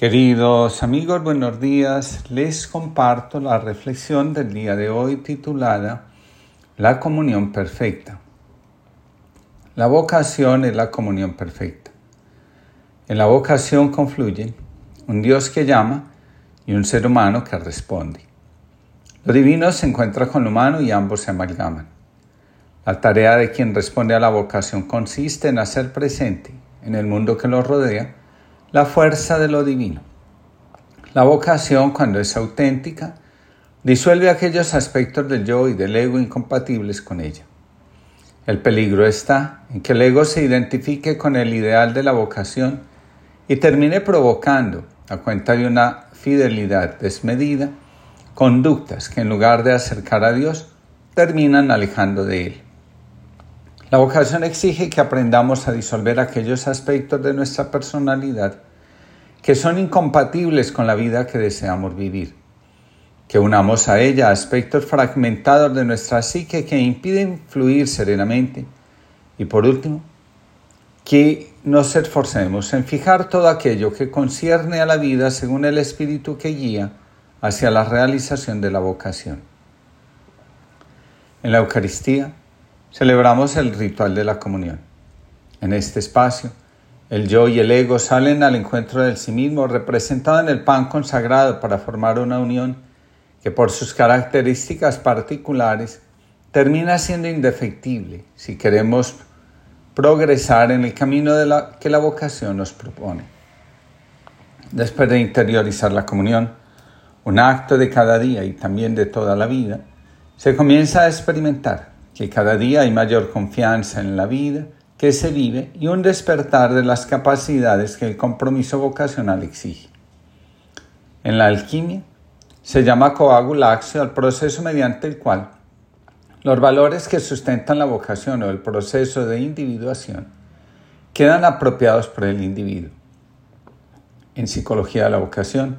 Queridos amigos, buenos días. Les comparto la reflexión del día de hoy titulada La comunión perfecta. La vocación es la comunión perfecta. En la vocación confluyen un Dios que llama y un ser humano que responde. Lo divino se encuentra con lo humano y ambos se amalgaman. La tarea de quien responde a la vocación consiste en hacer presente en el mundo que lo rodea la fuerza de lo divino. La vocación, cuando es auténtica, disuelve aquellos aspectos del yo y del ego incompatibles con ella. El peligro está en que el ego se identifique con el ideal de la vocación y termine provocando, a cuenta de una fidelidad desmedida, conductas que en lugar de acercar a Dios, terminan alejando de Él. La vocación exige que aprendamos a disolver aquellos aspectos de nuestra personalidad que son incompatibles con la vida que deseamos vivir, que unamos a ella aspectos fragmentados de nuestra psique que impiden fluir serenamente y por último, que nos esforcemos en fijar todo aquello que concierne a la vida según el espíritu que guía hacia la realización de la vocación. En la Eucaristía, celebramos el ritual de la comunión. En este espacio, el yo y el ego salen al encuentro del sí mismo, representado en el pan consagrado para formar una unión que por sus características particulares termina siendo indefectible si queremos progresar en el camino de que la vocación nos propone. Después de interiorizar la comunión, un acto de cada día y también de toda la vida, se comienza a experimentar que cada día hay mayor confianza en la vida que se vive y un despertar de las capacidades que el compromiso vocacional exige. En la alquimia se llama coagulaxio al proceso mediante el cual los valores que sustentan la vocación o el proceso de individuación quedan apropiados por el individuo. En psicología de la vocación,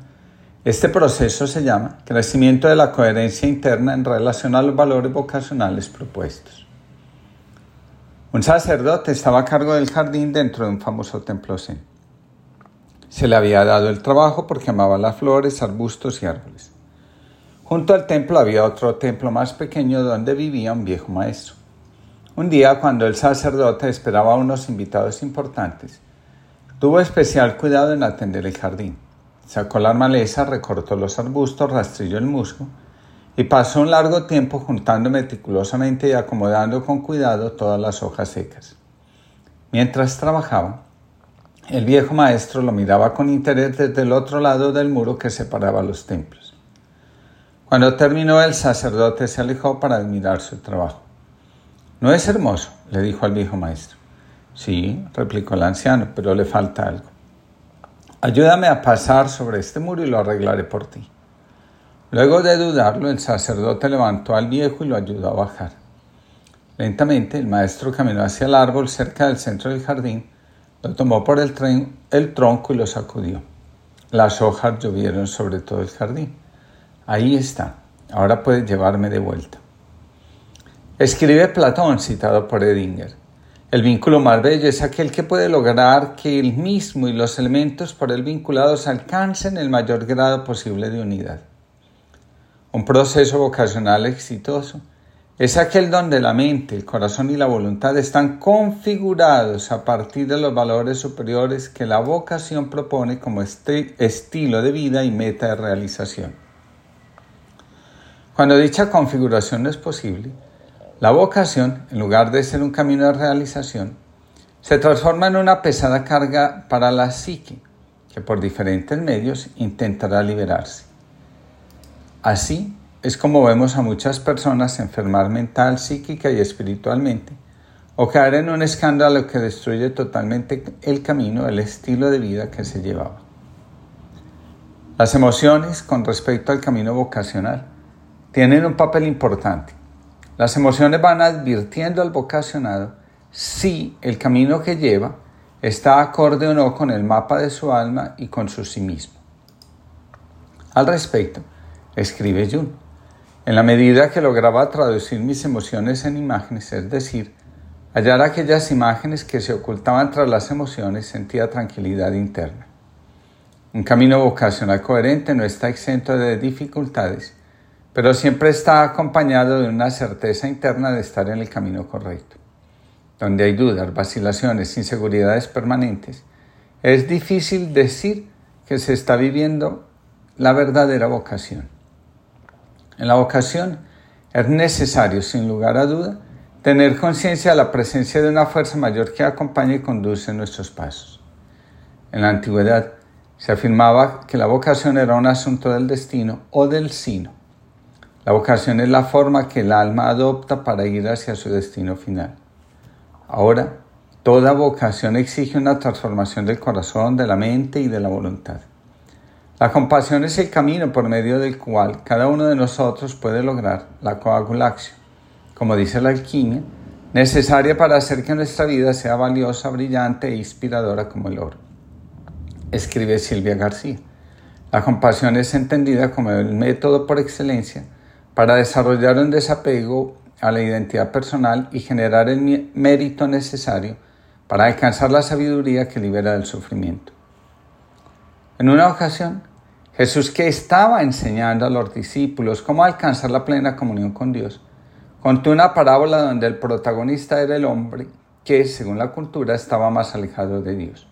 este proceso se llama crecimiento de la coherencia interna en relación a los valores vocacionales propuestos. Un sacerdote estaba a cargo del jardín dentro de un famoso templo zen. Se le había dado el trabajo porque amaba las flores, arbustos y árboles. Junto al templo había otro templo más pequeño donde vivía un viejo maestro. Un día, cuando el sacerdote esperaba a unos invitados importantes, tuvo especial cuidado en atender el jardín. Sacó la maleza, recortó los arbustos, rastrilló el musgo y pasó un largo tiempo juntando meticulosamente y acomodando con cuidado todas las hojas secas. Mientras trabajaba, el viejo maestro lo miraba con interés desde el otro lado del muro que separaba los templos. Cuando terminó, el sacerdote se alejó para admirar su trabajo. ¿No es hermoso? le dijo al viejo maestro. Sí, replicó el anciano, pero le falta algo. Ayúdame a pasar sobre este muro y lo arreglaré por ti. Luego de dudarlo, el sacerdote levantó al viejo y lo ayudó a bajar. Lentamente el maestro caminó hacia el árbol cerca del centro del jardín, lo tomó por el, el tronco y lo sacudió. Las hojas llovieron sobre todo el jardín. Ahí está, ahora puedes llevarme de vuelta. Escribe Platón, citado por Edinger. El vínculo más bello es aquel que puede lograr que el mismo y los elementos por él vinculados alcancen el mayor grado posible de unidad. Un proceso vocacional exitoso es aquel donde la mente, el corazón y la voluntad están configurados a partir de los valores superiores que la vocación propone como este estilo de vida y meta de realización. Cuando dicha configuración es posible, la vocación, en lugar de ser un camino de realización, se transforma en una pesada carga para la psique, que por diferentes medios intentará liberarse. Así es como vemos a muchas personas enfermar mental, psíquica y espiritualmente, o caer en un escándalo que destruye totalmente el camino, el estilo de vida que se llevaba. Las emociones con respecto al camino vocacional tienen un papel importante las emociones van advirtiendo al vocacionado si el camino que lleva está acorde o no con el mapa de su alma y con su sí mismo. Al respecto, escribe Jung, en la medida que lograba traducir mis emociones en imágenes, es decir, hallar aquellas imágenes que se ocultaban tras las emociones, sentía tranquilidad interna. Un camino vocacional coherente no está exento de dificultades, pero siempre está acompañado de una certeza interna de estar en el camino correcto. Donde hay dudas, vacilaciones, inseguridades permanentes, es difícil decir que se está viviendo la verdadera vocación. En la vocación es necesario, sin lugar a duda, tener conciencia de la presencia de una fuerza mayor que acompaña y conduce nuestros pasos. En la antigüedad, se afirmaba que la vocación era un asunto del destino o del sino. La vocación es la forma que el alma adopta para ir hacia su destino final. Ahora, toda vocación exige una transformación del corazón, de la mente y de la voluntad. La compasión es el camino por medio del cual cada uno de nosotros puede lograr la coagulación, como dice la alquimia, necesaria para hacer que nuestra vida sea valiosa, brillante e inspiradora como el oro escribe Silvia García. La compasión es entendida como el método por excelencia para desarrollar un desapego a la identidad personal y generar el mérito necesario para alcanzar la sabiduría que libera del sufrimiento. En una ocasión, Jesús que estaba enseñando a los discípulos cómo alcanzar la plena comunión con Dios, contó una parábola donde el protagonista era el hombre que, según la cultura, estaba más alejado de Dios.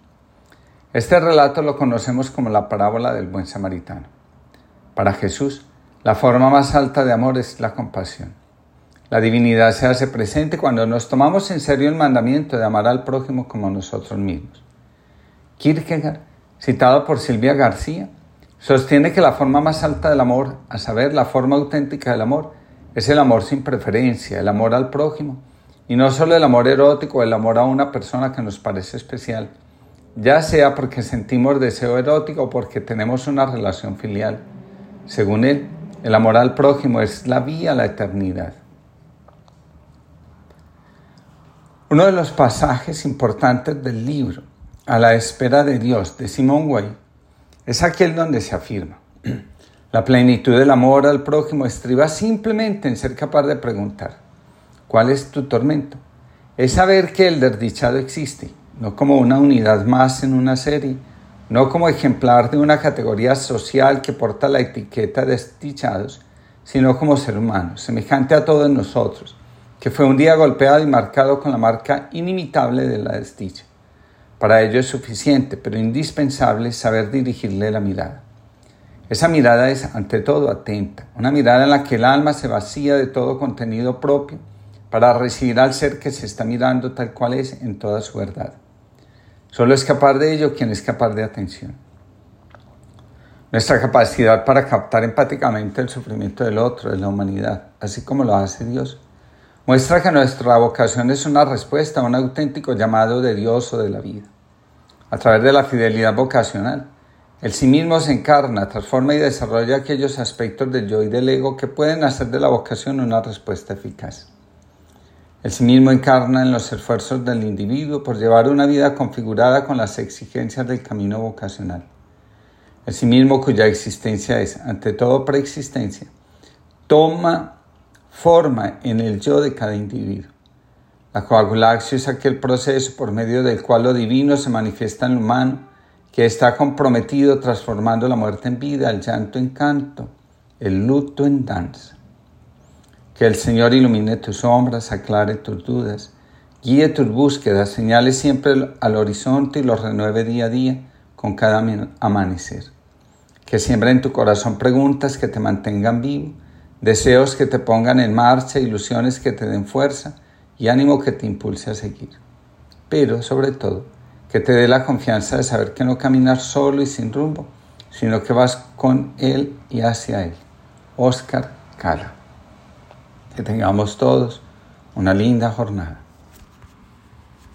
Este relato lo conocemos como la parábola del buen samaritano. Para Jesús, la forma más alta de amor es la compasión. La divinidad se hace presente cuando nos tomamos en serio el mandamiento de amar al prójimo como nosotros mismos. Kierkegaard, citado por Silvia García, sostiene que la forma más alta del amor, a saber, la forma auténtica del amor, es el amor sin preferencia, el amor al prójimo, y no solo el amor erótico, el amor a una persona que nos parece especial, ya sea porque sentimos deseo erótico o porque tenemos una relación filial. Según él, el amor al prójimo es la vía a la eternidad. Uno de los pasajes importantes del libro, A la espera de Dios, de Simón Weil, es aquel donde se afirma, la plenitud del amor al prójimo estriba simplemente en ser capaz de preguntar, ¿cuál es tu tormento? Es saber que el desdichado existe no como una unidad más en una serie, no como ejemplar de una categoría social que porta la etiqueta de desdichados, sino como ser humano, semejante a todos nosotros, que fue un día golpeado y marcado con la marca inimitable de la desdicha. Para ello es suficiente, pero indispensable, saber dirigirle la mirada. Esa mirada es, ante todo, atenta, una mirada en la que el alma se vacía de todo contenido propio para recibir al ser que se está mirando tal cual es en toda su verdad. Solo es capaz de ello quien es capaz de atención. Nuestra capacidad para captar empáticamente el sufrimiento del otro, de la humanidad, así como lo hace Dios, muestra que nuestra vocación es una respuesta a un auténtico llamado de Dios o de la vida. A través de la fidelidad vocacional, el sí mismo se encarna, transforma y desarrolla aquellos aspectos del yo y del ego que pueden hacer de la vocación una respuesta eficaz. El sí mismo encarna en los esfuerzos del individuo por llevar una vida configurada con las exigencias del camino vocacional. El sí mismo cuya existencia es, ante todo, preexistencia, toma forma en el yo de cada individuo. La coagulación es aquel proceso por medio del cual lo divino se manifiesta en lo humano, que está comprometido transformando la muerte en vida, el llanto en canto, el luto en danza. Que el Señor ilumine tus sombras, aclare tus dudas, guíe tus búsquedas, señale siempre al horizonte y los renueve día a día con cada amanecer. Que siembre en tu corazón preguntas que te mantengan vivo, deseos que te pongan en marcha, ilusiones que te den fuerza y ánimo que te impulse a seguir. Pero, sobre todo, que te dé la confianza de saber que no caminas solo y sin rumbo, sino que vas con Él y hacia Él. Oscar Cala. Que tengamos todos una linda jornada.